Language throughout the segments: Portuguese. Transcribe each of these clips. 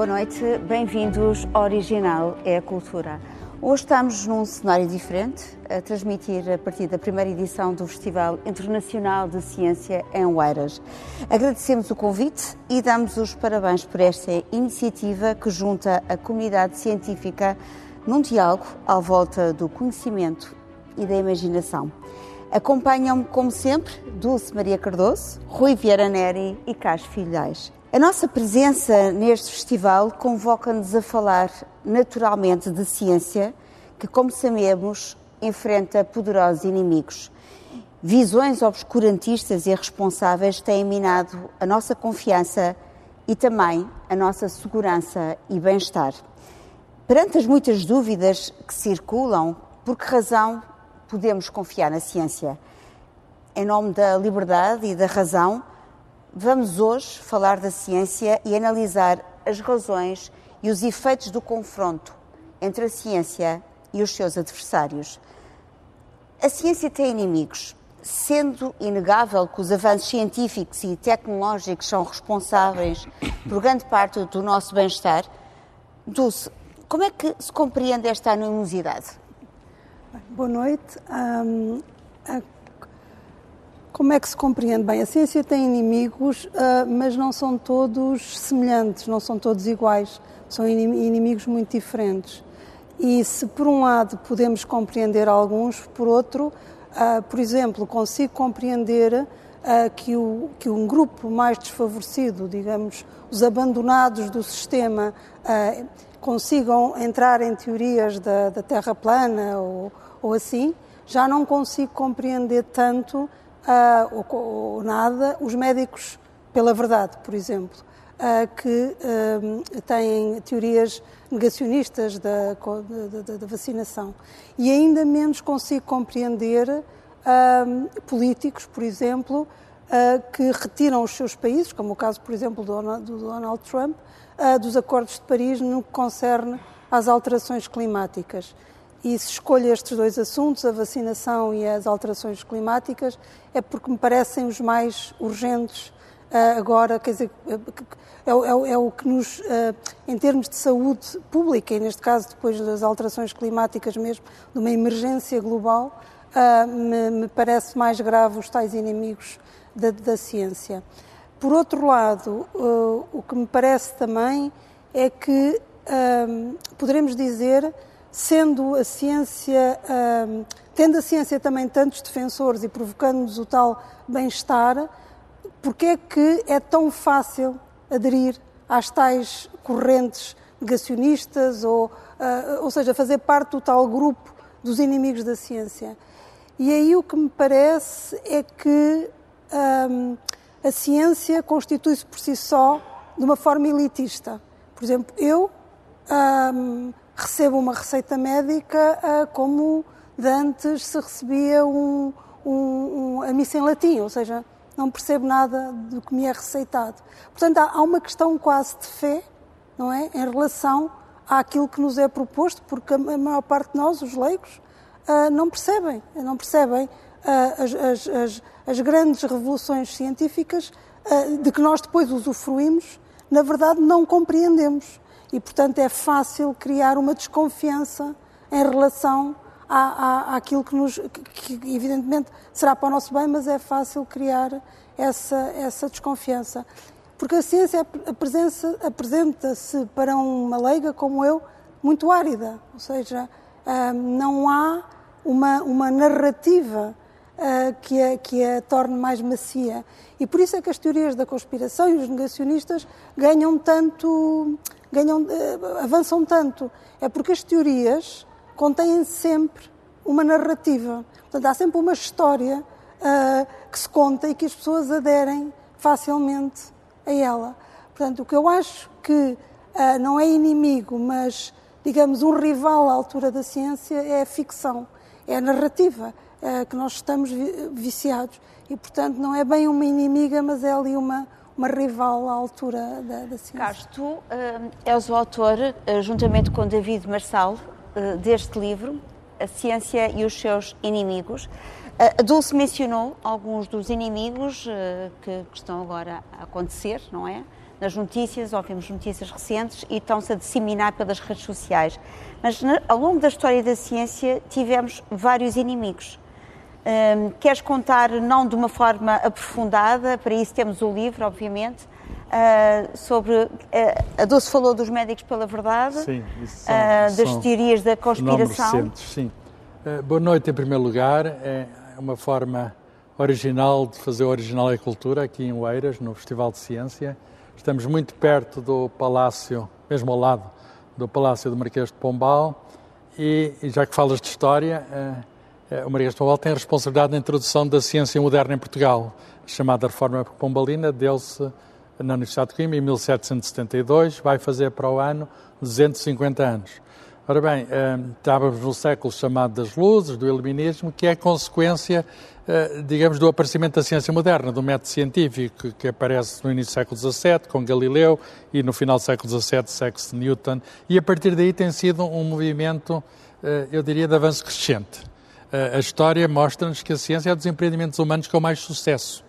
Boa noite, bem-vindos ao Original é a Cultura. Hoje estamos num cenário diferente, a transmitir a partir da primeira edição do Festival Internacional de Ciência em Oeiras. Agradecemos o convite e damos os parabéns por esta iniciativa que junta a comunidade científica num diálogo à volta do conhecimento e da imaginação. Acompanham-me, como sempre, Dulce Maria Cardoso, Rui Vieira Neri e Carlos Filhais. A nossa presença neste festival convoca-nos a falar naturalmente de ciência, que, como sabemos, enfrenta poderosos inimigos. Visões obscurantistas e irresponsáveis têm minado a nossa confiança e também a nossa segurança e bem-estar. Perante as muitas dúvidas que circulam, por que razão podemos confiar na ciência? Em nome da liberdade e da razão, Vamos hoje falar da ciência e analisar as razões e os efeitos do confronto entre a ciência e os seus adversários. A ciência tem inimigos, sendo inegável que os avanços científicos e tecnológicos são responsáveis por grande parte do nosso bem-estar. Dulce, como é que se compreende esta animosidade? Boa noite. Um, a como é que se compreende? Bem, a ciência tem inimigos, uh, mas não são todos semelhantes, não são todos iguais, são inimigos muito diferentes. E se por um lado podemos compreender alguns, por outro, uh, por exemplo, consigo compreender uh, que, o, que um grupo mais desfavorecido, digamos, os abandonados do sistema, consigam entrar em teorias da, da Terra plana ou, ou assim, já não consigo compreender tanto uh, ou, ou, nada, os médicos pela verdade, por exemplo, uh, que uh, têm teorias negacionistas da, da, da, vacinação. E ainda menos consigo compreender políticos, por exemplo, que retiram os seus países, como o caso, por exemplo, do Donald, do Donald Trump, dos acordos de Paris no que concerne às alterações climáticas. E se escolho estes dois assuntos, a vacinação e as alterações climáticas, é porque me parecem os mais urgentes uh, agora, quer dizer, é, é, é, o que nos, uh, em termos de saúde pública, e neste caso depois das alterações climáticas mesmo, de uma emergência global, uh, me, me, parece mais grave os tais inimigos da, da ciência. Por outro lado, o que me parece também é que poderemos dizer sendo a ciência, um, tendo a ciência também tantos defensores e provocando-nos o tal bem-estar, porque é que é tão fácil aderir às tais correntes negacionistas, ou, uh, ou seja, fazer parte do tal grupo dos inimigos da ciência? E aí o que me parece é que um, a ciência constitui-se por si só de uma forma elitista. Por exemplo, eu um, recebo uma receita médica uh, como de antes se recebia um, um, um, a missa em latim, ou seja, não percebo nada do que me é receitado. Portanto, há, uma questão quase de fé, não é, em relação àquilo que nos é proposto, porque a, maior parte de nós, os leigos, uh, não percebem, não percebem uh, as, as, as, as, grandes revoluções científicas de que nós depois usufruímos, na verdade não compreendemos e, portanto, é fácil criar uma desconfiança em relação à, à, àquilo que nos. Que, que, evidentemente será para o nosso bem, mas é fácil criar essa, essa desconfiança. Porque a ciência apresenta-se para uma leiga como eu muito árida, ou seja, ah, não há uma, uma narrativa ah, que a, que a torne mais macia. E por isso é que as teorias da conspiração e os negacionistas ganham tanto ganham, eh, avançam tanto? É porque as teorias contêm sempre uma narrativa. Portanto, há sempre uma história uh, que se conta e que as pessoas aderem facilmente a ela. Portanto, o que eu acho que uh, não é inimigo, mas, digamos, um rival à altura da ciência é a ficção, é a narrativa uh, que nós estamos viciados. E, portanto, não é bem uma inimiga, mas é ali uma, uma rival à altura da, da ciência. Carlos, tu uh, és o autor, uh, juntamente com David Marçal, uh, deste livro, A Ciência e os Seus Inimigos. A Dulce mencionou alguns dos inimigos que, estão agora a acontecer, não é? Nas notícias, ouvimos notícias recentes e estão-se a disseminar pelas redes sociais. Mas ao longo da história da ciência tivemos vários inimigos. Um, queres contar, não de uma forma aprofundada, para isso temos o livro, obviamente, uh, sobre. Uh, a Dulce falou dos médicos pela verdade, sim, são, uh, das teorias da conspiração. Recentes, sim. boa noite, em primeiro lugar. É uma forma original de fazer o Original é Cultura aqui em Oeiras, no Festival de Ciência. Estamos muito perto do Palácio, mesmo ao lado do Palácio do Marquês de Pombal, e, e já que falas de história, o Marquês de Pombal tem a responsabilidade da introdução da ciência moderna em Portugal. A chamada Reforma Pombalina deu-se na Universidade de Coimbra em 1772, vai fazer para o ano 250 anos. Ora bem, eh, estávamos no século chamado das luzes, do iluminismo, que é consequência, eh, digamos, do aparecimento da ciência moderna, do método científico que aparece no início do século XVII, com Galileu, e no final do século XVII, Sexto Newton, e a partir daí tem sido um movimento, eh, eu diria, de avanço crescente. A história mostra-nos que a ciência é dos empreendimentos humanos com mais sucesso.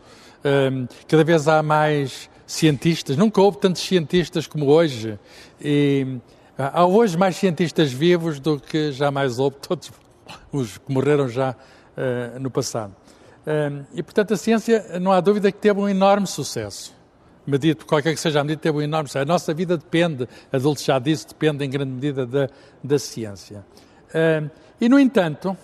Cada vez há mais cientistas, nunca houve tantos cientistas como hoje. E há hoje mais cientistas vivos do que jamais houve, todos os que morreram já uh, no passado. Uh, e, portanto, a ciência, não há dúvida que teve um enorme sucesso. Medido, qualquer que seja a medida, teve um enorme sucesso. A nossa vida depende, a Dulce já disse, depende em grande medida da, da ciência. Uh, e, no entanto,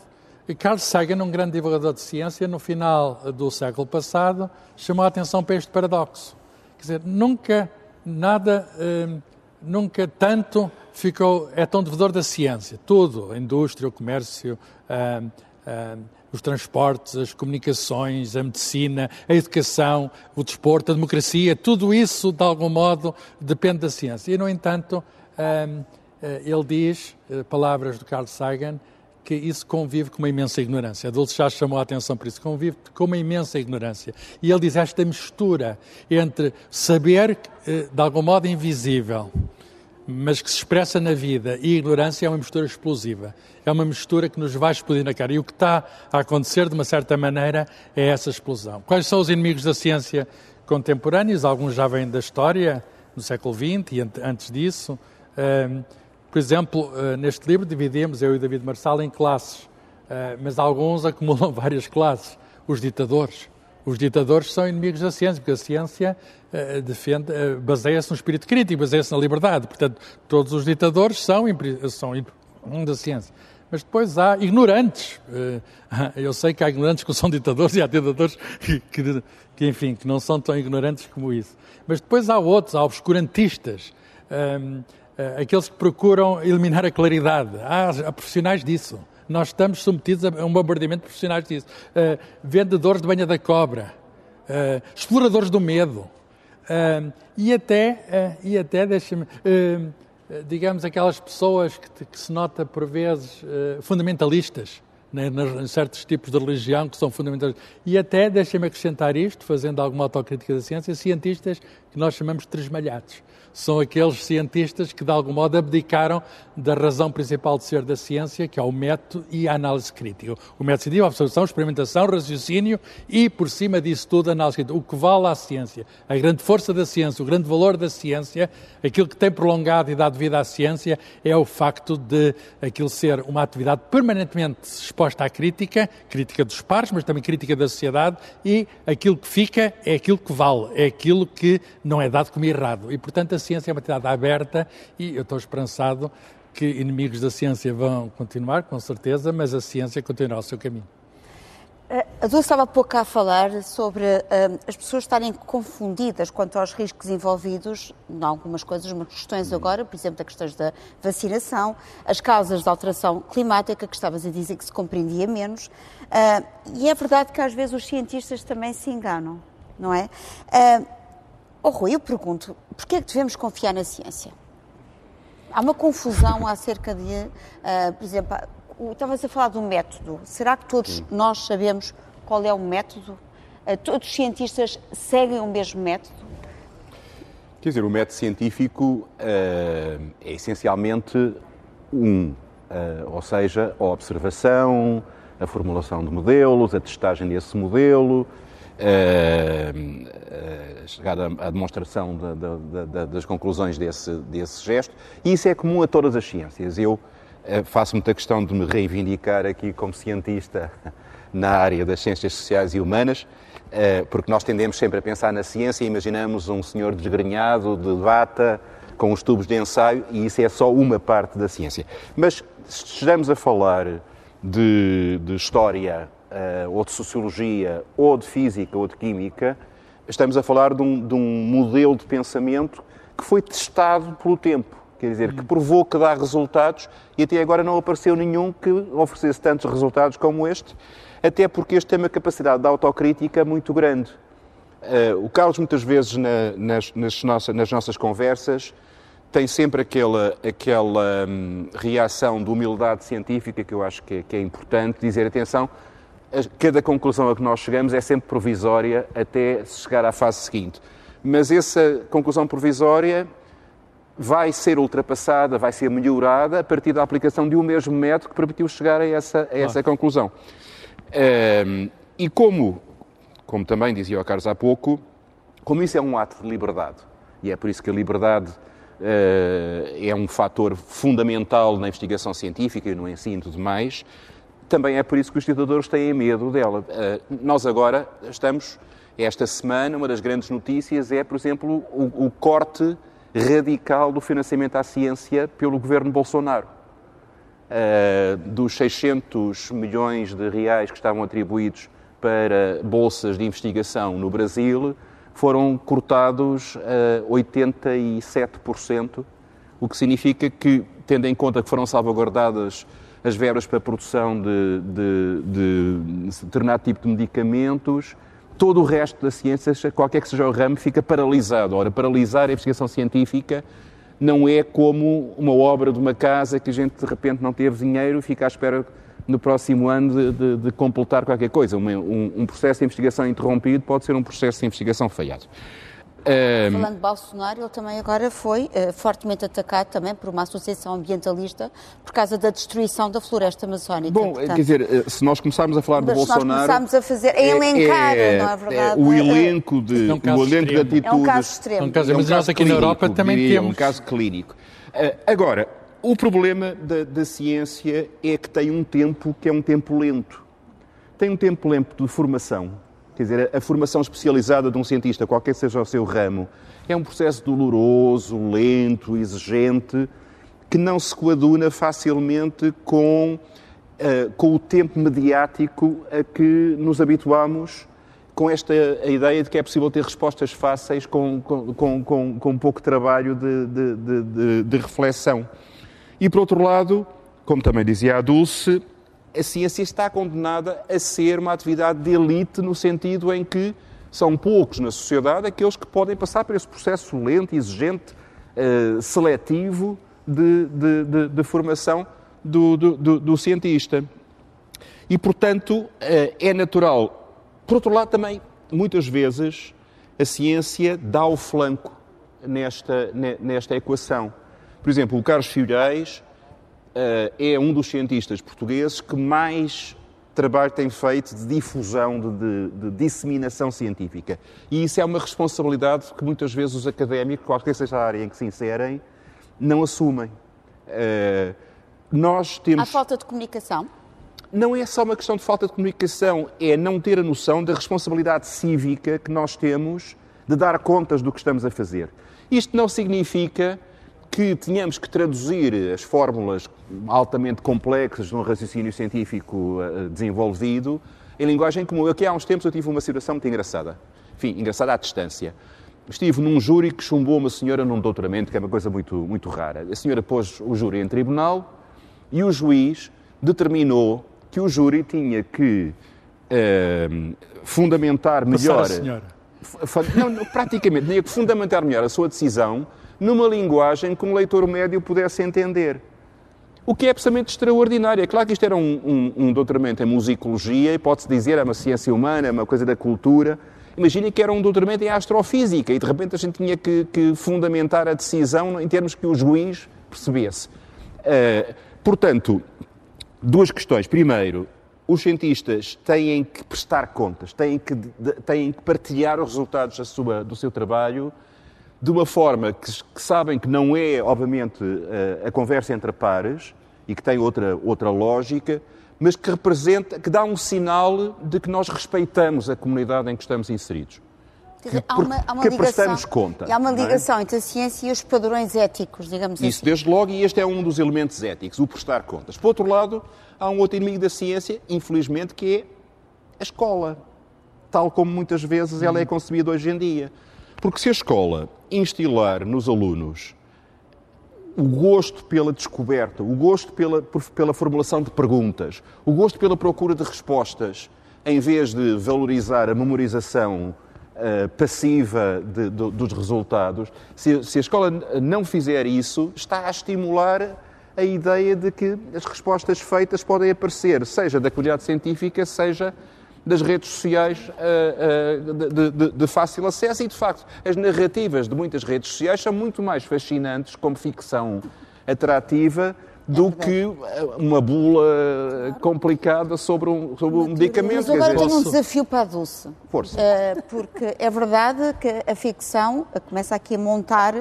Carl Sagan, um grande divulgador de ciência, no final do século passado, chamou a atenção para este paradoxo. Quer dizer, nunca nada, hum, nunca tanto ficou, é tão devedor da ciência. Tudo, a indústria, o comércio, hum, hum, os transportes, as comunicações, a medicina, a educação, o desporto, a democracia, tudo isso, de algum modo, depende da ciência. E, no entanto, eh, ele diz, eh, palavras do Carl Sagan, que isso convive com uma imensa ignorância. A Dulce já chamou a atenção por isso, convive com uma imensa ignorância. E ele diz esta mistura entre saber, eh, de algum modo invisível, mas que se expressa na vida, e ignorância é uma mistura explosiva. É uma mistura que nos vai explodir na cara. E o que está a acontecer, de uma certa maneira, é essa explosão. Quais são os inimigos da ciência contemporâneos? Alguns já vêm da história, no século XX e antes disso. Por exemplo, eh, neste livro dividimos, eu e David Marçal, em classes, eh, mas alguns acumulam várias classes. Os ditadores. Os ditadores são inimigos da ciência, porque a ciência eh, defende, baseia-se no espírito crítico, baseia-se na liberdade. Portanto, todos os ditadores são, são da ciência. Mas depois há ignorantes. Eu sei que há ignorantes que são ditadores e há ditadores que, que, que, enfim, que não são tão ignorantes como isso. Mas depois há outros, há obscurantistas. Uh, aqueles que procuram eliminar a claridade. Há, há, profissionais disso. Nós estamos submetidos a um bombardeamento de profissionais disso. Uh, vendedores de banha da cobra, uh, exploradores do medo. e até, e até deixa-me, digamos, aquelas pessoas que, que, se nota por vezes fundamentalistas né, em certos tipos de religião que são fundamentalistas. E até, deixem-me acrescentar isto, fazendo alguma autocrítica da ciência, cientistas que nós chamamos de tresmalhados são aqueles cientistas que, de algum modo, abdicaram da razão principal de ser da ciência, que é o método e a análise crítica. O método científico, a observação, experimentação, raciocínio e, por cima disso tudo, a análise crítica. O que vale à ciência, a grande força da ciência, o grande valor da ciência, aquilo que tem prolongado e dado vida à ciência, é o facto de aquilo ser uma atividade permanentemente exposta à crítica, crítica dos pares, mas também crítica da sociedade, e aquilo que fica é aquilo que vale, é aquilo que não é dado como errado. E, portanto, a ciência é uma atividade aberta e eu estou esperançado que inimigos da ciência vão continuar, com certeza, mas a ciência continuará o seu caminho. Eh, a Dulce estava há pouco a falar sobre uh, as pessoas estarem confundidas quanto aos riscos envolvidos em algumas coisas, umas questões agora, por exemplo, as questões da vacinação, as causas da alteração climática, que estavas a dizer que se compreendia menos. Uh, e é verdade que às vezes os cientistas também se enganam, não é? Uh, Oh, Rui, eu pergunto, porquê é que devemos confiar na ciência? Há uma confusão acerca de, uh, por exemplo, estavas a falar do método. Será que todos nós sabemos qual é o método? Uh, todos os cientistas seguem o mesmo método? Quer dizer, o método científico uh, é essencialmente um, ou seja, a observação, a formulação de modelos, a testagem desse modelo, a chegar à demonstração de, de, de, das conclusões desse, desse gesto. E isso é comum a todas as ciências. Eu eh, faço muita questão de me reivindicar aqui como cientista na área das ciências sociais e humanas, eh, porque nós tendemos sempre a pensar na ciência e imaginamos um senhor desgrenhado, de bata, com os tubos de ensaio, e isso é só uma parte da ciência. Mas se estejamos a falar de, de história, uh, ou de sociologia, ou de física, ou de química, estamos a falar de um, de um modelo de pensamento que foi testado pelo tempo. Quer dizer, que provou que dá resultados e até agora não apareceu nenhum que oferecesse tantos resultados como este, até porque este tem uma capacidade de autocrítica muito grande. Uh, o Carlos, muitas vezes, na, nas, nas, nossas, nas nossas conversas, tem sempre aquela, aquela hum, reação de humildade científica que eu acho que é, que é importante dizer, atenção, cada conclusão a que nós chegamos é sempre provisória até chegar à fase seguinte. Mas essa conclusão provisória vai ser ultrapassada, vai ser melhorada a partir da aplicação de um mesmo método que permitiu chegar a essa, a essa ah. conclusão. Um, e como, como também dizia o Carlos há pouco, como isso é um ato de liberdade, e é por isso que a liberdade uh, é um fator fundamental na investigação científica e no ensino e tudo mais, também é por isso que os ditadores têm medo dela. Uh, nós agora estamos, esta semana, uma das grandes notícias é, por exemplo, o, o corte radical do financiamento à ciência pelo governo Bolsonaro. Uh, dos 600 milhões de reais que estavam atribuídos para bolsas de investigação no Brasil, foram cortados uh, 87%, o que significa que, tendo em conta que foram salvaguardadas as verbas para a produção de, de, de determinado tipo de medicamentos, todo o resto da ciência, qualquer que seja o ramo, fica paralisado. Ora, paralisar a investigação científica não é como uma obra de uma casa que a gente de repente não teve dinheiro e fica à espera no próximo ano de, de, de completar qualquer coisa. Um, um, um, processo de investigação interrompido pode ser um processo de investigação falhado. Um... Falando de Bolsonaro, ele também agora foi uh, fortemente atacado também por uma associação ambientalista por causa da destruição da floresta amazónica. Bom, Portanto, quer dizer, eh, se nós começarmos a falar de Bolsonaro... Se nós começarmos a fazer, a elencar, é, não é verdade? É, o elenco de, é um o elenco de atitudes... É um caso extremo. É um caso, mas nós aqui clínico, na Europa também diria, temos... um caso clínico. Uh, agora, o problema da, da ciência é que tem um tempo que é um tempo lento. Tem um tempo lento de formação. Quer dizer, a formação especializada de um cientista, qualquer seja o seu ramo, é um processo doloroso, lento, exigente, que não se coaduna facilmente com, uh, com o tempo mediático a que nos habituamos, com esta ideia de que é possível ter respostas fáceis com, com, com, com, com pouco trabalho de, de, de, de reflexão. E, por outro lado, como também dizia a Dulce, a ciência está condenada a ser uma atividade de elite no sentido em que são poucos na sociedade aqueles que podem passar por esse processo lento, exigente, uh, seletivo de, de, de, de formação do, do, do, cientista. E, portanto, uh, é natural. Por outro lado, também, muitas vezes, a ciência dá o flanco nesta, nesta equação. Por exemplo, o Carlos Filhais é um dos cientistas portugueses que mais trabalho tem feito de difusão, de, de, de, disseminação científica. E isso é uma responsabilidade que muitas vezes os académicos, qualquer seja a área em que se inserem, não assumem. Uh, nós temos... Há falta de comunicação? Não é só uma questão de falta de comunicação, é não ter a noção da responsabilidade cívica que nós temos de dar contas do que estamos a fazer. Isto não significa que tínhamos que traduzir as fórmulas altamente complexas de um raciocínio científico uh, desenvolvido em linguagem comum. Aqui há uns tempos eu tive uma situação muito engraçada. Enfim, engraçada à distância. Estive num júri que chumbou uma senhora num doutoramento, que é uma coisa muito, muito rara. A senhora pôs o júri em tribunal e o juiz determinou que o júri tinha que uh, fundamentar melhor. Passar a senhora. Não, praticamente, tinha que fundamentar melhor a sua decisão numa linguagem que um leitor médio pudesse entender. O que é absolutamente extraordinário. É claro que isto era um, um, um doutoramento em musicologia, e pode-se dizer, é uma ciência humana, é uma coisa da cultura. Imaginem que era um doutoramento em astrofísica e de repente a gente tinha que, que fundamentar a decisão em termos que o juiz percebesse. Uh, portanto, duas questões. Primeiro, os cientistas têm que prestar contas, têm que, têm que partilhar os resultados sua, do seu trabalho de uma forma que, que, sabem que não é, obviamente, a, a, conversa entre pares e que tem outra, outra lógica, mas que representa, que dá um sinal de que nós respeitamos a comunidade em que estamos inseridos. Dizer, há uma, há uma que ligação, prestamos conta. Há uma é? ligação é? entre a ciência e os padrões éticos, digamos Isso, assim. desde logo, e este é um dos elementos éticos, o prestar contas. Por outro lado, há um outro inimigo da ciência, infelizmente, que é a escola, tal como muitas vezes ela é uhum. concebida hoje em dia. Porque se a escola instilar nos alunos o gosto pela descoberta, o gosto pela, pela formulação de perguntas, o gosto pela procura de respostas, em vez de valorizar a memorização uh, passiva de, de, dos resultados, se, se a escola não fizer isso, está a estimular a ideia de que as respostas feitas podem aparecer, seja da comunidade científica, seja das redes sociais uh, uh, de, de, de, fácil acesso e, de facto, as narrativas de muitas redes sociais são muito mais fascinantes como ficção atrativa do é que uma bula complicada sobre um, sobre um medicamento. Mas agora tenho um desafio para a Dulce. Força. Uh, porque é verdade que a ficção começa aqui a montar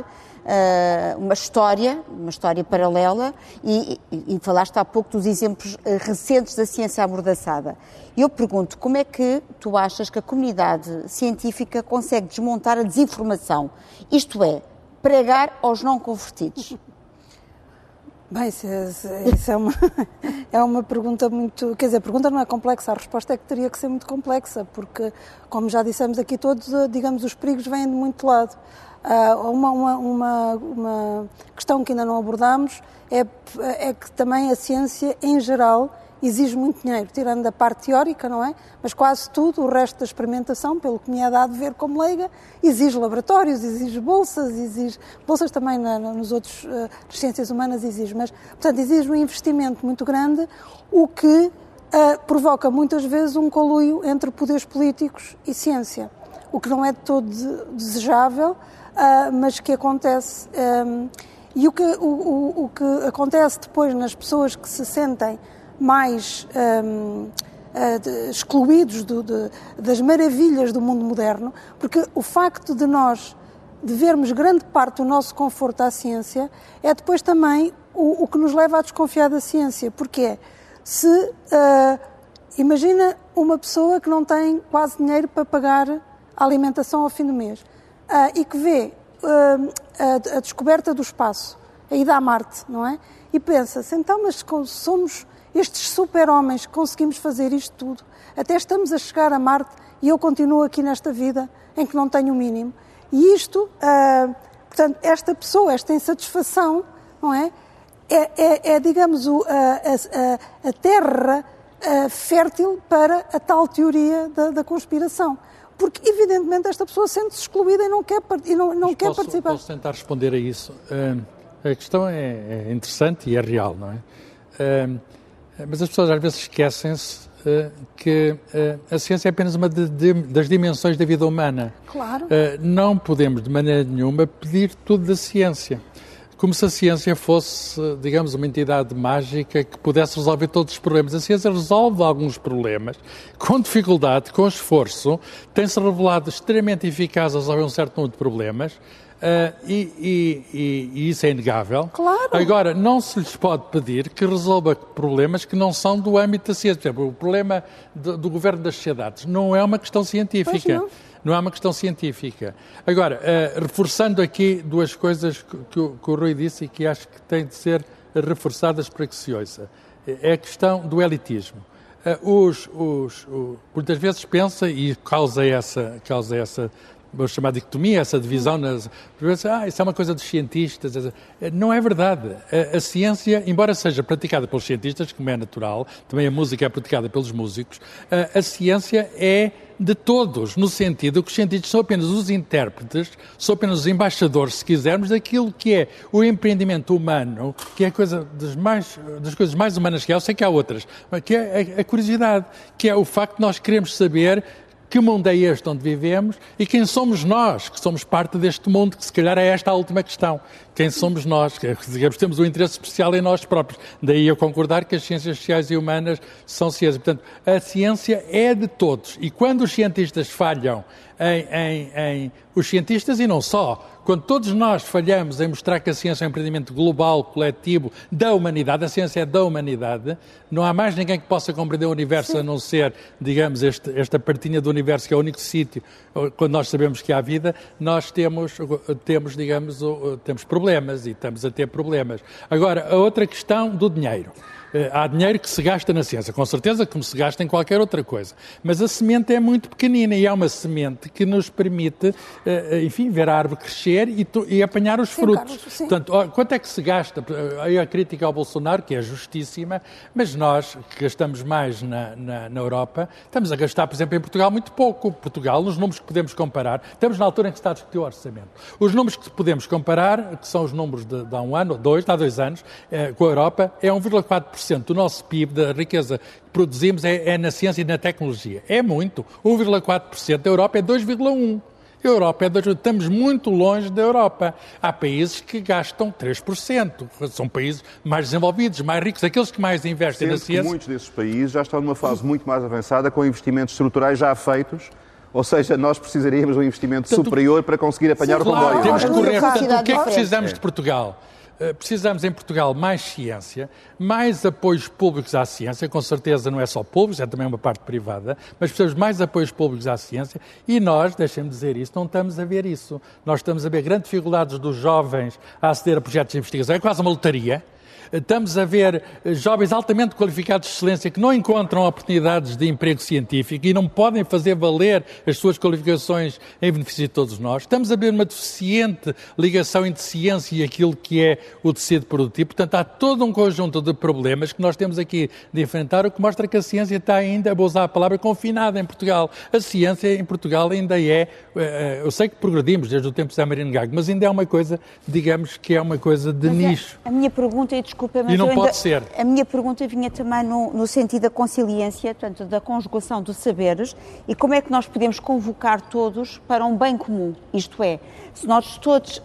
uh, uma história, uma história paralela, e, e, e, falaste há pouco dos exemplos eh, recentes da ciência amordaçada. Eu pergunto, como é que tu achas que a comunidade científica consegue desmontar a desinformação? Isto é, pregar aos não convertidos. Bem, isso, é, isso é, uma, é uma pergunta muito. Quer dizer, a pergunta não é complexa, a resposta é que teria que ser muito complexa, porque, como já dissemos aqui todos, digamos, os perigos vêm de muito lado. Uh, uma, uma, uma, uma, questão que ainda não abordamos é, é que também a ciência, em geral, exige muito dinheiro, tirando a parte teórica, não é? Mas quase tudo, o resto da experimentação, pelo que me é dado ver como leiga, exige laboratórios, exige bolsas, exige bolsas também na, nos outros uh, ciências humanas exige, mas portanto exige um investimento muito grande, o que uh, provoca muitas vezes um coluio entre poderes políticos e ciência, o que não é de todo desejável uh, mas que acontece. Um, e o que, o, o, o, que acontece depois nas pessoas que se sentem mais um, uh, ah, de, excluídos do, de, das maravilhas do mundo moderno, porque o facto de nós devermos grande parte do nosso conforto à ciência é depois também o, o que nos leva a desconfiar da ciência. Porque se uh, imagina uma pessoa que não tem quase dinheiro para pagar a alimentação ao fim do mês e que vê uh, a, a, descoberta do espaço, a ida a Marte, não é? E pensa-se, então, mas somos estes super-homens que conseguimos fazer isto tudo, até estamos a chegar a Marte e eu continuo aqui nesta vida em que não tenho o mínimo. E isto, uh, portanto, esta pessoa, esta insatisfação, não é? É, é, é digamos, o, a, a, a, terra fértil para a tal teoria da, da conspiração porque evidentemente esta pessoa sente-se excluída e não quer, e não, não quer posso, participar. Posso tentar responder a isso. Uh, a questão é, é, interessante e é real, não é? Uh, mas as pessoas às vezes esquecem-se uh, que a ciência é apenas uma das dimensões da vida humana. Claro. não podemos de maneira nenhuma pedir tudo da ciência como se a ciência fosse, digamos, uma entidade mágica que pudesse resolver todos os problemas. A ciência resolve alguns problemas com dificuldade, com esforço, tem-se revelado extremamente eficaz a resolver um certo número de problemas. Uh, e, e, e, isso é inegável. Claro. Agora, não se lhes pode pedir que resolva problemas que não são do âmbito da ciência. Por exemplo, o problema do, do governo das sociedades não é uma questão científica não é uma questão científica. Agora, uh, reforçando aqui duas coisas que, que, o, que, o, Rui disse e que acho que têm de ser reforçadas para que se ouça. É a questão do elitismo. Uh, os, os, muitas vezes pensa e causa essa, causa essa vamos chamar de dicotomia, essa divisão, nas, ah, isso é uma coisa dos cientistas. Não é verdade. A, a, ciência, embora seja praticada pelos cientistas, como é natural, também a música é praticada pelos músicos, a, a ciência é de todos, no sentido que os cientistas são apenas os intérpretes, são apenas os embaixadores, se quisermos, daquilo que é o empreendimento humano, que é coisa das, mais, das coisas mais humanas que há, eu sei que há outras, mas que é a, a curiosidade, que é o facto de nós queremos saber que mundo é este onde vivemos e quem somos nós, que somos parte deste mundo, que se calhar é esta a última questão. Quem somos nós? Digamos, temos um interesse especial em nós próprios. Daí eu concordar que as ciências sociais e humanas são ciências. Portanto, a ciência é de todos. E quando os cientistas falham em, em, em os cientistas e não só, quando todos nós falhamos em mostrar que a ciência é um empreendimento global, coletivo, da humanidade, a ciência é da humanidade, não há mais ninguém que possa compreender o universo Sim. a não ser, digamos, este, esta partinha do universo que é o único sítio, quando nós sabemos que há vida, nós temos, temos digamos, temos problemas e estamos a ter problemas. Agora, a outra questão do dinheiro. Eh, há dinheiro que se gasta na ciência, com certeza como se gasta em qualquer outra coisa. Mas a semente é muito pequenina e é uma semente que nos permite, eh, eh, enfim, ver a árvore crescer e, e apanhar os sim, frutos. Carlos, Portanto, quanto é que se gasta? Aí a crítica ao Bolsonaro, que é justíssima, mas nós, que gastamos mais na, na, na Europa, estamos a gastar, por exemplo, em Portugal muito pouco. Portugal, nos números que podemos comparar, estamos na altura em que está a discutir o orçamento. Os números que podemos comparar, que são os números de, de há um ano, dois, de há dois anos, com a Europa, é 1,4% 1% do nosso PIB, da riqueza que produzimos, é, é na ciência e na tecnologia. É muito. 1,4%. Da Europa é 2,1%. A Europa é das... estamos muito longe da Europa. Há países que gastam 3%. São países mais desenvolvidos, mais ricos, aqueles que mais investem Sendo na ciência. Que muitos desses países já estão numa fase muito mais avançada, com investimentos estruturais já feitos. Ou seja, nós precisaríamos de um investimento Portanto, superior para conseguir apanhar sim, o comboio. Claro, temos que correr. Portanto, o que é que precisamos de Portugal? Eh, precisamos em Portugal mais ciência, mais apoios públicos à ciência, com certeza não é só públicos, é também uma parte privada, mas precisamos mais apoios públicos à ciência e nós, deixem-me dizer isso, não estamos a ver isso. Nós estamos a ver grandes dificuldades dos jovens a aceder a projetos de investigação, é quase uma lotaria Estamos a ver eh, jovens altamente qualificados de excelência que não encontram oportunidades de emprego científico e não podem fazer valer as suas qualificações em benefício de todos nós. Estamos a ver uma deficiente ligação entre ciência e aquilo que é o tecido produtivo. Portanto, há todo um conjunto de problemas que nós temos aqui de enfrentar, o que mostra que a ciência está ainda, vou usar a palavra, confinada em Portugal. A ciência em Portugal ainda é, eh, eh, eu sei que progredimos desde o tempo de Zé Marino Gago, mas ainda é uma coisa, digamos que é uma coisa de mas nicho. A, a minha pergunta é, desculpa, mas e não ainda, pode ser. A minha pergunta vinha também no, no, sentido da conciliência, portanto, da conjugação dos saberes e como é que nós podemos convocar todos para um bem comum. Isto é, se nós todos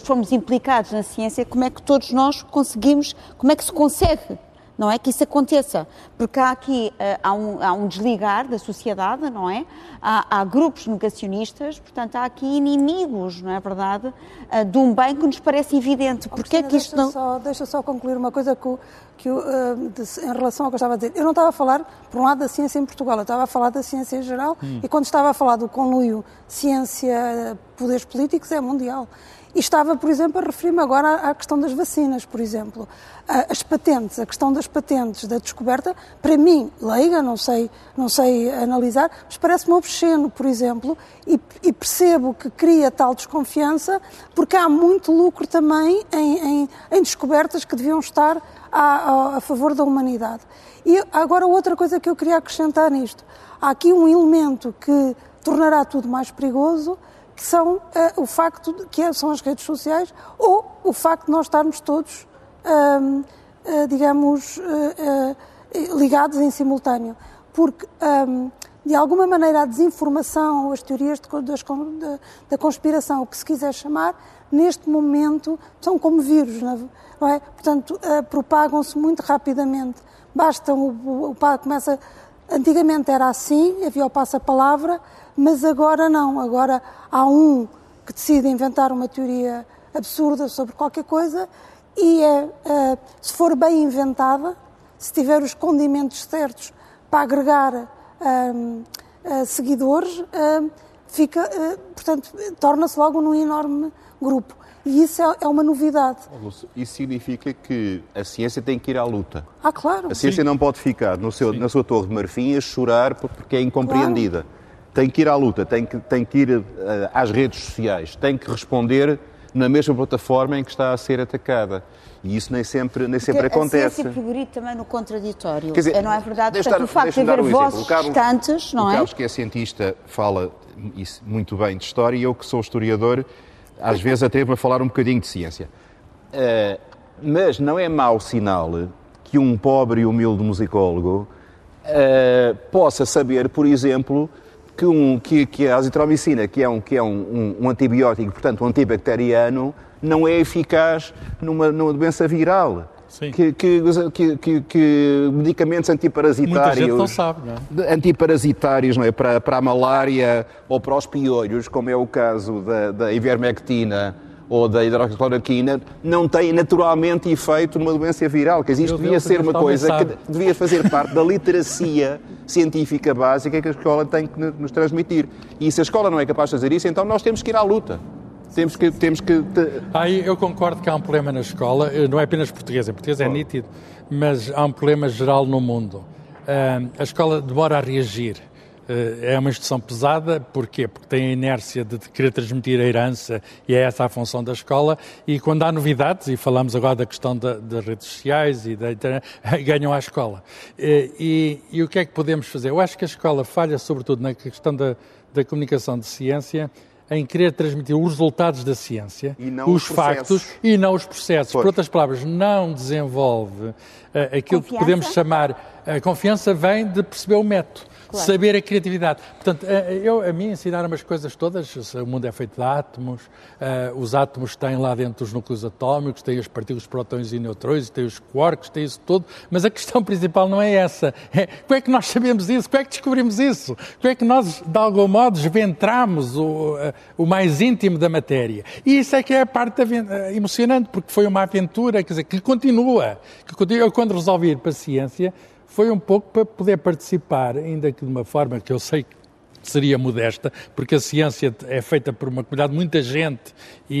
formos implicados na ciência, como é que todos nós conseguimos, como é que se consegue não é? Que isso aconteça, porque há aqui uh, há, um, há um desligar da sociedade, não é? Há, há, grupos negacionistas, portanto há aqui inimigos, não é verdade, uh, de um bem que nos parece evidente. Porque é que isto deixa não... Só, deixa só concluir uma coisa que, que uh, de, em relação ao que eu estava a dizer. Eu não estava a falar, por um lado, da ciência em Portugal, eu estava a falar da ciência em geral hum. e quando estava a falar do conluio ciência-poderes políticos é mundial. E estava, por exemplo, a referir-me agora à, questão das vacinas, por exemplo. As patentes, a questão das patentes, da descoberta, para mim, leiga, não sei, não sei analisar, mas parece-me obsceno, por exemplo, e, e, percebo que cria tal desconfiança porque há muito lucro também em, em, em descobertas que deviam estar a, a, a favor da humanidade. E agora outra coisa que eu queria acrescentar nisto. Há aqui um elemento que tornará tudo mais perigoso, que são uh, o facto de, que são as redes sociais ou o facto de nós estarmos todos, uh, uh, digamos, ligados em simultâneo. Porque, um, de alguma maneira, a desinformação ou as teorias de, de, da conspiração, o que se quiser chamar, neste momento são como vírus, não é? Portanto, propagam-se muito rapidamente. Basta o, o, o começa. Antigamente era assim, havia o passa-palavra, mas agora não. Agora há um que decide inventar uma teoria absurda sobre qualquer coisa e é, é, se for bem inventada, se tiver os condimentos certos para agregar é, seguidores, fica, portanto, torna-se logo num enorme grupo. E isso é, é uma novidade. Isso significa que a ciência tem que ir à luta. Ah, claro. A ciência Sim. não pode ficar no seu, na sua torre de marfim a chorar porque é incompreendida. Claro tem que ir à luta, tem que, tem que ir uh, às redes sociais, tem que responder na mesma plataforma em que está a ser atacada. E isso nem sempre, nem sempre acontece. A ciência progride também no contraditório. Quer dizer, não é verdade? Portanto, dar, o facto de haver um vozes Carlos, distantes, não o é? O Carlos, que é cientista, fala isso muito bem de história e eu, que sou historiador, às vezes atrevo a falar um bocadinho de ciência. Uh, mas não é mau sinal que um pobre e humilde musicólogo uh, possa saber, por exemplo, que, um, que, que a azitromicina, que é, um, que é um, um, um antibiótico, portanto um antibacteriano, não é eficaz numa, numa doença viral. Que, que, que, que, medicamentos antiparasitários. Muita gente não sabe, não é? Antiparasitários não é? para, para a malária ou para os piolhos, como é o caso da, da ivermectina ou da hidroxicloroquina, não têm naturalmente efeito numa doença viral. Que isto devia ser uma coisa que devia fazer parte da literacia científica básica que a escola tem que nos transmitir. E se a escola não é capaz de fazer isso, então nós temos que ir à luta. Temos que. Temos que Aí eu concordo que há um problema na escola, eh, não é apenas português, em português é nítido, mas há um problema geral no mundo. A escola demora a reagir. Eh, é uma instituição pesada, porquê? Porque tem a inércia de querer transmitir a herança e é essa a função da escola. E quando há novidades, e falamos agora da questão da, das redes sociais e da internet, ganham à escola. Eh, e, e, o que é que podemos fazer? Eu acho que a escola falha, sobretudo, na questão da, da comunicação de ciência em querer transmitir os resultados da ciência, os, os factos e não os processos. Pois. Por outras palavras, não desenvolve uh, aquilo confiança? que podemos chamar. A confiança vem de perceber o método. Claro. Saber a criatividade. Portanto, eh, eu, a mim ensinaram-me as coisas todas. O mundo é feito de átomos, uh, os átomos têm lá dentro os núcleos atómicos, têm as partículas prótons e neutrões, têm os quarks, têm isso tudo. Mas a questão principal não é essa. É como é que nós sabemos isso? Como é que descobrimos isso? Como é que nós, de algum modo, desventramos o, o mais íntimo da matéria? E isso é que é a parte emocionante, porque foi uma aventura, quer dizer, que continua. Que continua. Eu, quando resolvi ir para a ciência, foi um pouco para poder participar, ainda que de uma forma que eu sei que seria modesta, porque a ciência é feita por uma comunidade de muita gente e,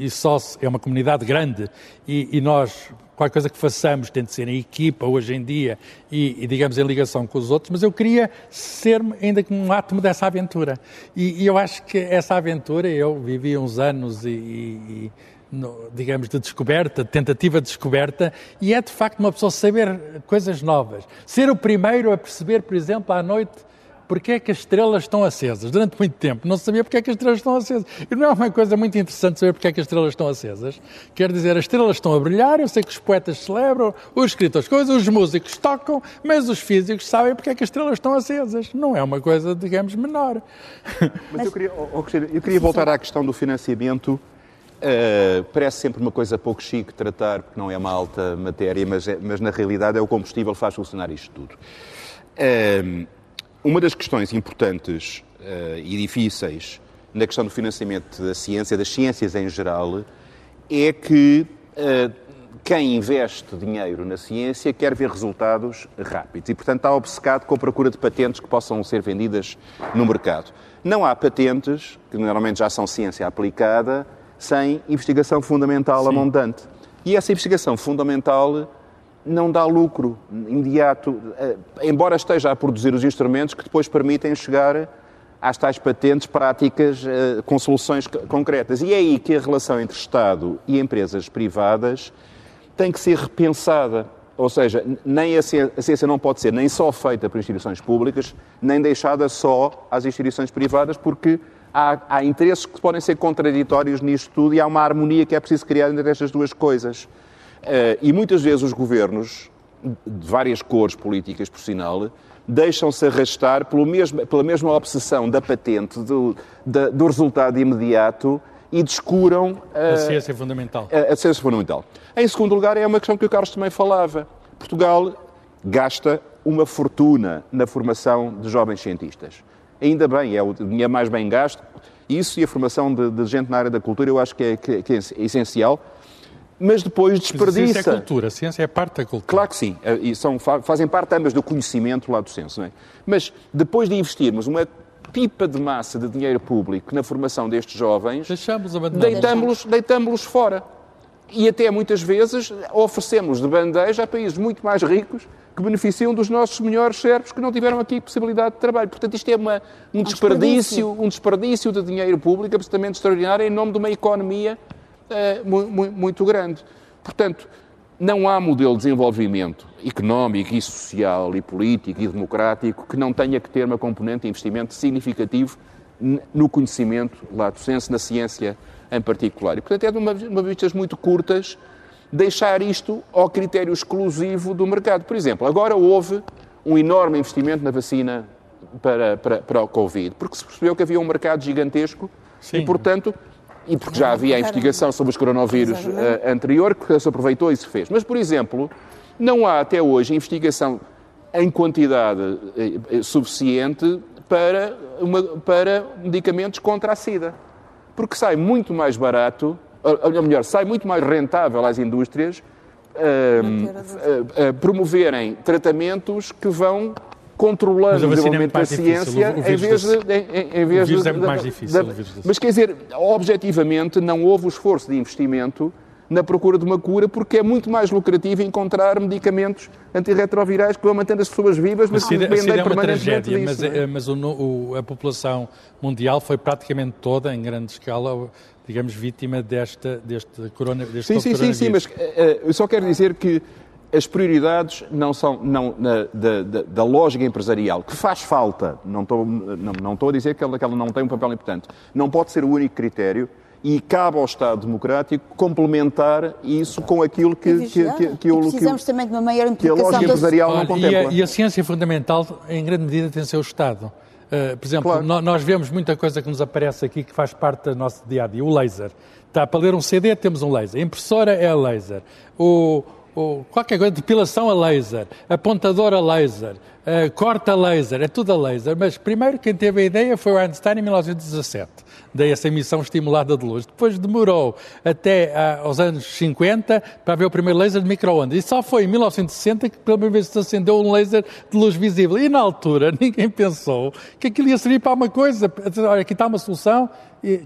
e, e só é uma comunidade grande e, e, nós, qualquer coisa que façamos tem de ser em equipa hoje em dia e, digamos, em ligação com os outros, mas eu queria ser ainda como um átomo dessa aventura. E, eu acho que essa aventura, eu vivi uns anos e digamos, de descoberta, de tentativa de descoberta, e é de facto uma pessoa saber coisas novas. Ser o primeiro a perceber, por exemplo, à noite, porque é que as estrelas estão acesas. Durante muito tempo não sabia porque é que as estrelas estão acesas. E não é uma coisa muito interessante saber porque é que as estrelas estão acesas. Quer dizer, as estrelas estão a brilhar, eu sei que os poetas celebram, os escritores coisas, os músicos tocam, mas os físicos sabem porque é que as estrelas estão acesas. Não é uma coisa, digamos, menor. Mas, eu queria, oh, eu queria voltar à questão do financiamento Uh, parece sempre uma coisa pouco chique tratar, porque não é uma alta matéria, mas, é, mas na realidade é o combustível que faz funcionar isto tudo. Uh, uma das questões importantes uh, e difíceis na questão do financiamento da ciência, das ciências em geral, é que quem investe dinheiro na ciência quer ver resultados rápidos e, portanto, está obcecado com a procura de patentes que possam ser vendidas no mercado. Não há patentes, que normalmente já são ciência aplicada, sem investigação fundamental Sim. abundante. E essa investigação fundamental não dá lucro imediato, eh, embora esteja a produzir os instrumentos que depois permitem chegar às tais patentes práticas eh, com soluções concretas. E é aí que a relação entre Estado e empresas privadas tem que ser repensada. Ou seja, nem a ciência não pode ser nem só feita por instituições públicas, nem deixada só às instituições privadas, porque há, há interesses que podem ser contraditórios nisto tudo e há uma harmonia que é preciso criar entre estas duas coisas. Uh, e muitas vezes os governos, de várias cores políticas, por sinal, deixam-se arrastar pelo mesmo, pela mesma obsessão da patente, do, da, do resultado imediato e descuram uh, a ciência fundamental. A, a, ciência fundamental. Em segundo lugar, é uma questão que o Carlos também falava. Portugal gasta uma fortuna na formação de jovens cientistas ainda bem, é o dinheiro mais bem gasto. Isso e a formação de, de gente na área da cultura eu acho que é, que, que é essencial mas depois desperdiça. Mas a ciência é cultura, a ciência é parte da cultura. Claro que sim, eh, e são, fazem parte ambas do conhecimento lá do senso, não é? Mas depois de investirmos uma pipa de massa de dinheiro público na formação destes jovens, deitamos-los deitamos fora. E até muitas vezes oferecemos de bandeja a países muito mais ricos que beneficiam dos nossos melhores cérebros que não tiveram aqui possibilidade de trabalho. Portanto, isto é uma, um, desperdício, um desperdício de dinheiro público absolutamente extraordinário em nome de uma economia uh, mu muito grande. Portanto, não há modelo de desenvolvimento económico e social e político e democrático que não tenha que ter uma componente de investimento significativo no conhecimento, lá do senso, na ciência em particular. E, portanto, é de uma, uma vistas muito curtas deixar isto ao critério exclusivo do mercado. Por exemplo, agora houve um enorme investimento na vacina para, para, para o Covid? Porque se percebeu que havia um mercado gigantesco Sim. e, portanto, e porque já havia a investigação sobre os coronavírus uh, anterior que se aproveitou e se fez. Mas, por exemplo, não há até hoje investigação em quantidade uh, suficiente para, uma, para medicamentos contra a SIDA. Porque sai muito mais barato, ou melhor, sai muito mais rentável às indústrias uh, promoverem tratamentos que vão controlando o desenvolvimento é da ciência em vez de. Em, em vez o de, é muito mais difícil. Da, mas quer dizer, objetivamente, não houve o esforço de investimento na procura de uma cura, porque é muito mais lucrativo encontrar medicamentos antirretrovirais que vão mantendo as pessoas vivas, mas que dependem é uma tragédia, disso, mas, é? mas o, o, a população mundial foi praticamente toda, em grande escala, digamos, vítima desta, deste corona, deste sim, sim, sim, sim, mas uh, eu só quero dizer que as prioridades não são não, na, da, da, da, lógica empresarial, que faz falta, não estou, não, não estou a dizer que ela, que ela não tem um papel importante, não pode ser o único critério e cabe ao Estado Democrático complementar isso com aquilo que, que, que, que, que, precisamos também de uma maior implicação que a lógica empresarial não contempla. E a, e a ciência fundamental, em grande medida, tem seu Estado. Uh, por exemplo, claro. no, nós vemos muita coisa que nos aparece aqui que faz parte do nosso dia a dia. O laser. Está para ler um CD, temos um laser. A impressora é a laser. O, o, qualquer coisa, depilação a laser, apontador a laser, uh, corta laser, é tudo a laser. Mas primeiro quem teve a ideia foi o Einstein em 1917 daí essa emissão estimulada de luz. Depois demorou até ah, aos anos 50 para haver o primeiro laser de microondas. E só foi em 1960 que pela primeira vez se acendeu um laser de luz visível. E na altura ninguém pensou que aquilo ia servir para uma coisa. Olha, aqui está uma solução,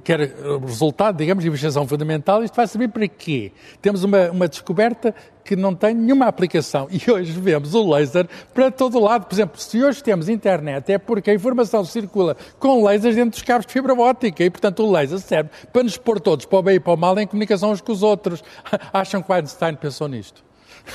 que era resultado, digamos, de investigação fundamental. Isto vai servir para quê? Temos uma, uma descoberta que não tem nenhuma aplicação. E hoje vemos o laser para todo lado. Por exemplo, se hoje temos internet, é porque a informação circula com lasers dentro dos cabos de fibra óptica. E, portanto, o laser serve para nos pôr todos para o bem e para o mal em comunicação uns com os outros. Acham que o Einstein pensou nisto?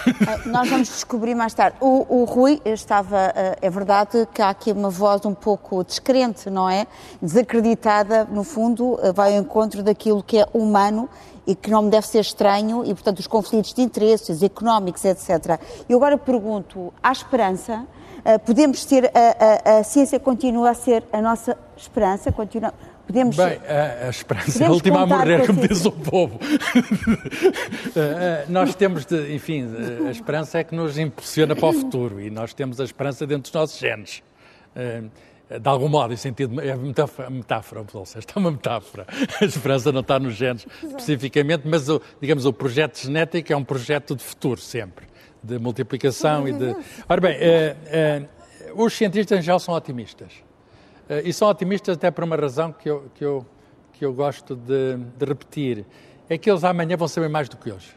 Uh, nós vamos descobrir mais tarde. O, o Rui estava, uh, é verdade que há aqui uma voz um pouco descrente, não é? Desacreditada, no fundo, uh, vai ao encontro daquilo que é humano e que não me deve ser estranho, e portanto os conflitos de interesses económicos, etc. Eu agora pergunto, há esperança? Uh, podemos ter, a, a, a, ciência continua a ser a nossa esperança? Continua, podemos... Bem, a, a esperança é a última a morrer, como diz o povo. nós temos, de, enfim, a esperança é que nos impulsiona para o futuro, e nós temos a esperança dentro dos nossos genes. De algum modo, em sentido, é metáfora, metáfora esta é uma metáfora. A esperança não está nos genes especificamente, mas, o, digamos, o projeto genético é um projeto de futuro, sempre, de multiplicação e de... Ora bem, eh, eh, os cientistas em geral são otimistas. Eh, e são otimistas até por uma razão que eu, que eu, que eu gosto de, de repetir. É que eles amanhã vão saber mais do que hoje.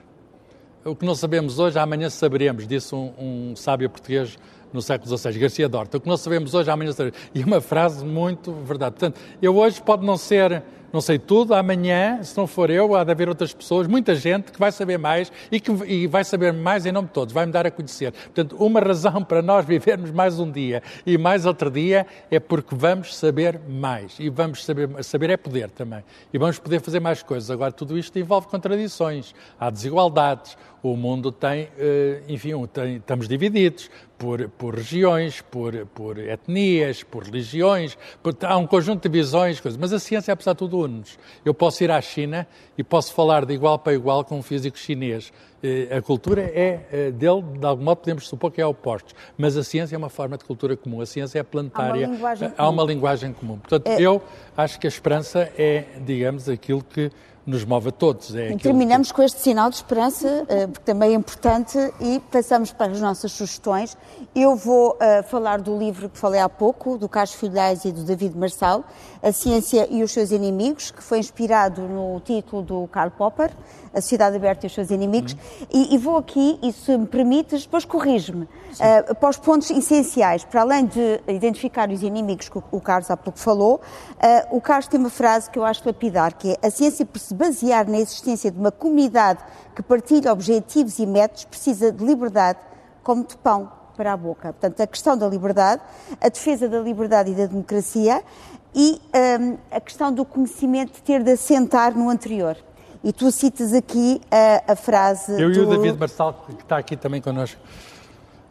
O que não sabemos hoje, amanhã saberemos, disse um, um sábio português no século XVI, Garcia Dorta. O que nós sabemos hoje, amanhã sabemos. E uma frase muito verdade. Portanto, eu hoje pode não ser, não sei tudo, amanhã, se não for eu, há de haver outras pessoas, muita gente que vai saber mais e que e vai saber mais em nome de todos, vai-me dar a conhecer. Portanto, uma razão para nós vivermos mais um dia e mais outro dia é porque vamos saber mais. E vamos saber, saber é poder também. E vamos poder fazer mais coisas. Agora, tudo isto envolve contradições, há desigualdades, o mundo tem, eh, enfim, tem, estamos divididos por, por regiões, por, por etnias, por religiões, por, há um conjunto de visões, coisas, mas a ciência, apesar de tudo, une-nos. Eu posso ir à China e posso falar de igual para igual com um físico chinês. Eh, a cultura é eh, dele, de algum modo podemos supor que é oposto, mas a ciência é uma forma de cultura comum, a ciência é planetária, há uma linguagem, há uma linguagem comum. Portanto, é... eu acho que a esperança é, digamos, aquilo que nos move a todos. É terminamos que... com este sinal de esperança, eh, porque também é importante, e passamos para as nossas sugestões. Eu vou uh, falar do livro que falei há pouco, do Carlos Filhais e do David Marçal, A Ciência e os Seus Inimigos, que foi inspirado no título do Karl Popper, A Sociedade Aberta e os Seus Inimigos. Uhum. E, e, vou aqui, e se me permites, depois corrige-me, uh, para os pontos essenciais. Para além de identificar os inimigos que o Carlos há pouco falou, uh, o Carlos tem uma frase que eu acho lapidar, que é a ciência se basear na existência de uma comunidade que partilha objetivos e métodos precisa de liberdade como de pão para a boca. Portanto, a questão da liberdade, a defesa da liberdade e da democracia e um, a questão do conhecimento ter de assentar no anterior. E tu citas aqui a, a frase. Eu do... e o David Marçal, que está aqui também connosco.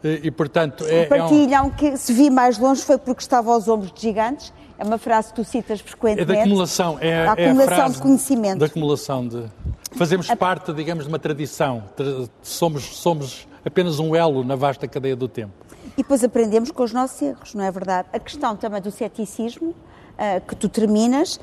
E, e portanto, é, Partilham é um... que se vi mais longe foi porque estava aos ombros de gigantes. É uma frase que tu citas frequentemente. É da acumulação. É, a acumulação é a de conhecimento. Da acumulação de... Fazemos a... parte, digamos, de uma tradição. Somos, somos apenas um elo na vasta cadeia do tempo. E depois aprendemos com os nossos erros, não é verdade? A questão também do ceticismo, uh, que tu terminas, uh,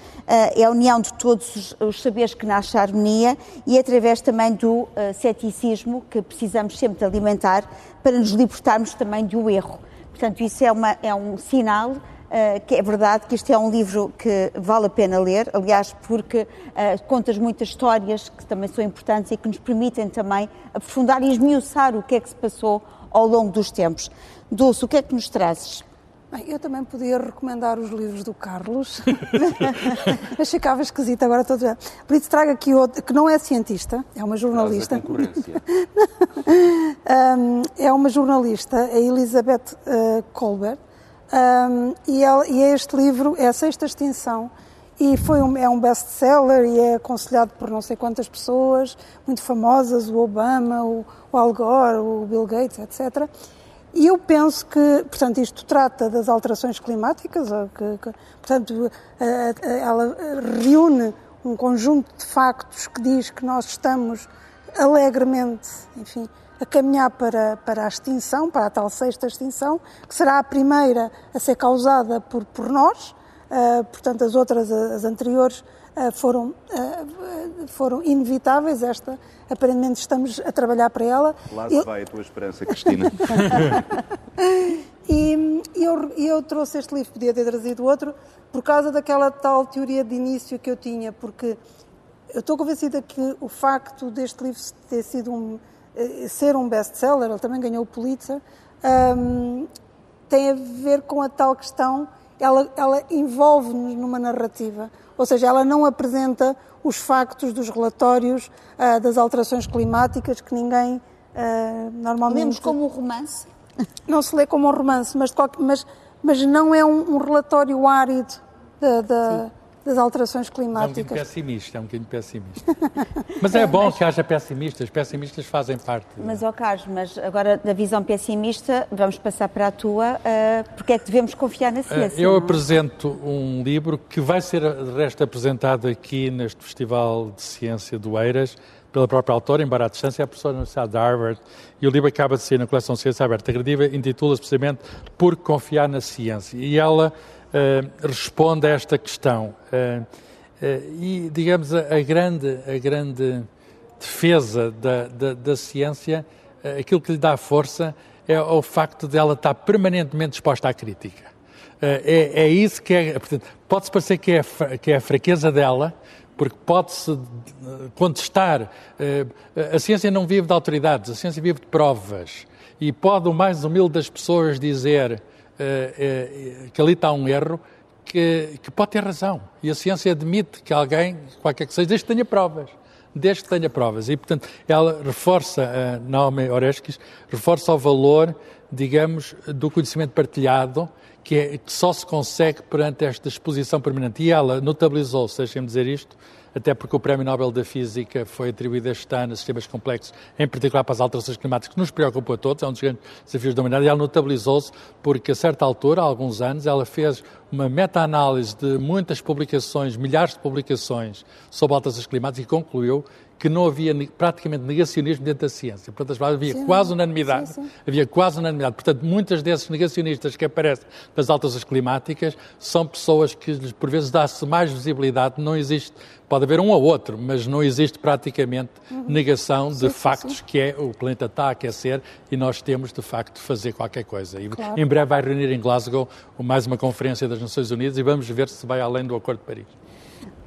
é a união de todos os, saberes que nasce a harmonia e através também do uh, ceticismo que precisamos sempre de alimentar para nos libertarmos também do erro. Portanto, isso é, uma, é um sinal Uh, que é verdade que este é um livro que vale a pena ler, aliás, porque uh, contas muitas histórias que também são importantes e que nos permitem também aprofundar e esmiuçar o que é que se passou ao longo dos tempos. Dulce, o que é que nos trazes? Bem, eu também podia recomendar os livros do Carlos, mas ficava esquisito agora todo Por isso trago aqui outro, que não é cientista, é uma jornalista. um, é uma jornalista, a Elizabeth uh, Colbert, um, e, e, é este livro, é a Sexta Extinção, e foi um, é um best-seller e é aconselhado por não sei quantas pessoas, muito famosas, o Obama, o, o Al Gore, o Bill Gates, etc., e eu penso que, portanto, isto trata das alterações climáticas, que, que, portanto, ela reúne um conjunto de factos que diz que nós estamos alegremente, enfim, a caminhar para, para a extinção, para a tal sexta extinção, que será a primeira a ser causada por, por nós, uh, portanto, as outras, as anteriores, uh, foram, uh, foram inevitáveis, esta aparentemente estamos a trabalhar para ela. Lá se eu... vai a tua esperança, Cristina. e eu, eu trouxe este livro, podia ter trazido outro, por causa daquela tal teoria de início que eu tinha, porque eu estou convencida que o facto deste livro ter sido um, ser um best-seller, ele também ganhou o Pulitzer, um, tem a ver com a tal questão, ela, ela envolve-nos numa narrativa, ou seja, ela não apresenta os factos dos relatórios uh, das alterações climáticas que ninguém uh, normalmente. Lemos como um romance? Não se lê como um romance, mas, qualquer, mas, mas não é um, um relatório árido da, da, das alterações climáticas. É um bocadinho pessimista, é um bocadinho pessimista. mas é bom que haja pessimistas, pessimistas fazem parte. Mas, ó oh Carlos, mas agora da visão pessimista, vamos passar para a tua, uh, porque é que devemos confiar na ciência? Uh, eu não? apresento um livro que vai ser, de resto, apresentado aqui neste Festival de Ciência do Eiras, pela própria autora, embora à distância, é a professora da Universidade de Harvard, e o livro acaba de sair na coleção Ciência Aberta Agrediva, intitula-se precisamente Por Confiar na Ciência. E ela uh, responde a esta questão. Uh, e, digamos, a, a, grande, a grande defesa da, da, da ciência, aquilo que lhe dá força é o facto de ela estar permanentemente exposta à crítica. É, é, isso que é. Pode-se parecer que é, que é a fraqueza dela, porque pode-se contestar. A ciência não vive de autoridades, a ciência vive de provas. E pode o mais humilde das pessoas dizer eh, eh, que ali está um erro que, que, pode ter razão. E a ciência admite que alguém, qualquer que seja, desde que tenha provas. Desde que tenha provas. E, portanto, ela reforça, a Naomi Oreskes, reforça o valor, digamos, do conhecimento partilhado, que, é, que só se consegue perante esta exposição permanente. E ela notabilizou, deixem-me dizer isto, até porque o Prémio Nobel da Física foi atribuído este ano a sistemas complexos, em particular para as alterações climáticas, que nos preocupam a todos, é um dos grandes desafios da humanidade, e ela notabilizou-se porque, a certa altura, há alguns anos, ela fez uma meta-análise de muitas publicações, milhares de publicações sobre alterações climáticas e concluiu que não havia praticamente negacionismo dentro da ciência. Portanto, havia sim, quase unanimidade. Sim, sim. Havia quase unanimidade. Portanto, muitas desses negacionistas que aparecem das alterações climáticas são pessoas que, por vezes, dá-se mais visibilidade. Não existe, pode haver um ou outro, mas não existe praticamente uhum. negação de factos que é o planeta está a aquecer e nós temos, de facto, de fazer qualquer coisa. E claro. em breve vai reunir em Glasgow mais uma conferência das Nações Unidas e vamos ver se vai além do Acordo de Paris.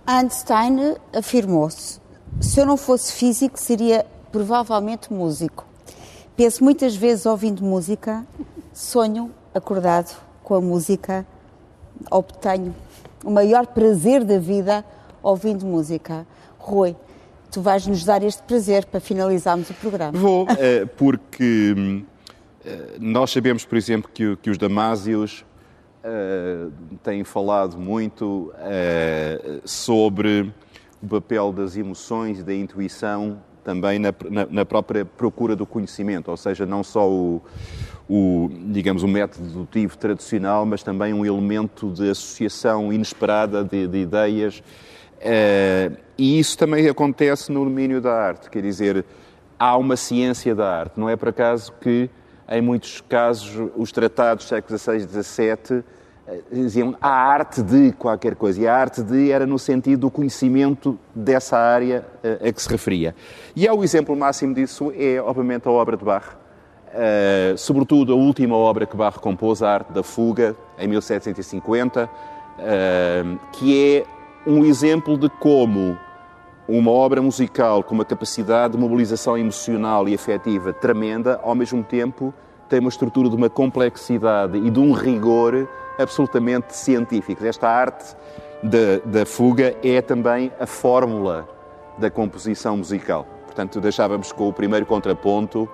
Einstein afirmou-se se eu não fosse físico, seria provavelmente músico. Penso muitas vezes ouvindo música, sonho acordado com a música, obtenho o maior prazer da vida ouvindo música. Rui, tu vais nos dar este prazer para finalizarmos o programa. Vou, eh, porque eh, nós sabemos, por exemplo, que, os Damásios uh, têm falado muito sobre o papel das emoções e da intuição também na, na, na, própria procura do conhecimento, ou seja, não só o, o, digamos, o método dedutivo tradicional, mas também um elemento de associação inesperada de, de ideias. Uh, e isso também acontece no domínio da arte, quer dizer, há uma ciência da arte. Não é por acaso que, em muitos casos, os tratados do século XVI e XVII diziam a arte de qualquer coisa. E a arte de era no sentido do conhecimento dessa área eh, a que se referia. E é o exemplo máximo disso é, obviamente, a obra de Bach Uh, sobretudo a última obra que Barre compôs, A Arte da Fuga, em 1750, uh, eh, que é um exemplo de como uma obra musical com uma capacidade de mobilização emocional e afetiva tremenda, ao mesmo tempo tem uma estrutura de uma complexidade e de um rigor absolutamente científicos. Esta arte da, da fuga é também a fórmula da composição musical. Portanto, deixávamos com o primeiro contraponto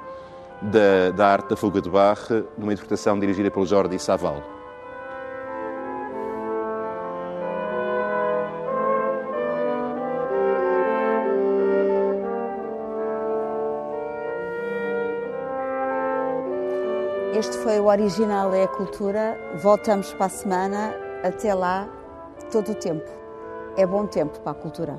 da, da arte da fuga de Bach, numa interpretação dirigida pelo Jordi Saval. Este foi o Original é a Cultura. Voltamos para a semana. Até lá, todo o tempo. É bom tempo para a cultura.